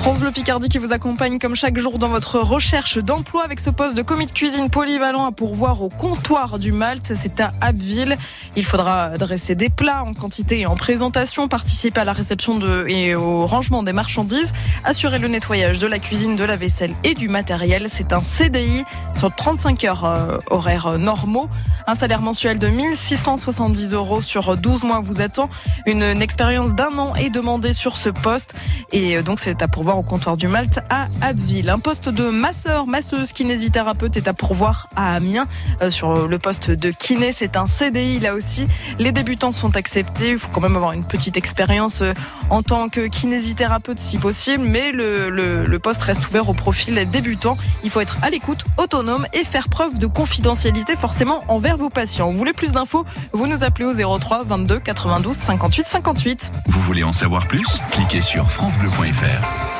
France Bleu Picardie qui vous accompagne comme chaque jour dans votre recherche d'emploi avec ce poste de commis de cuisine polyvalent à pourvoir au comptoir du Malte. C'est à Abbeville. Il faudra dresser des plats en quantité et en présentation, participer à la réception de, et au rangement des marchandises, assurer le nettoyage de la cuisine, de la vaisselle et du matériel. C'est un CDI sur 35 heures euh, horaires normaux. Un salaire mensuel de 1670 euros sur 12 mois vous attend. Une, expérience d'un an est demandée sur ce poste. Et euh, donc, c'est à pourvoir au comptoir du Malte à Abbeville. Un poste de masseur, masseuse, kinésithérapeute est à pourvoir à Amiens. Euh, sur le poste de kiné, c'est un CDI là aussi. Les débutants sont acceptés. Il faut quand même avoir une petite expérience euh, en tant que kinésithérapeute si possible. Mais le, le, le poste reste ouvert au profil débutant. Il faut être à l'écoute, autonome et faire preuve de confidentialité forcément envers vos patients. Vous voulez plus d'infos Vous nous appelez au 03 22 92 58 58. Vous voulez en savoir plus? Cliquez sur FranceBleu.fr.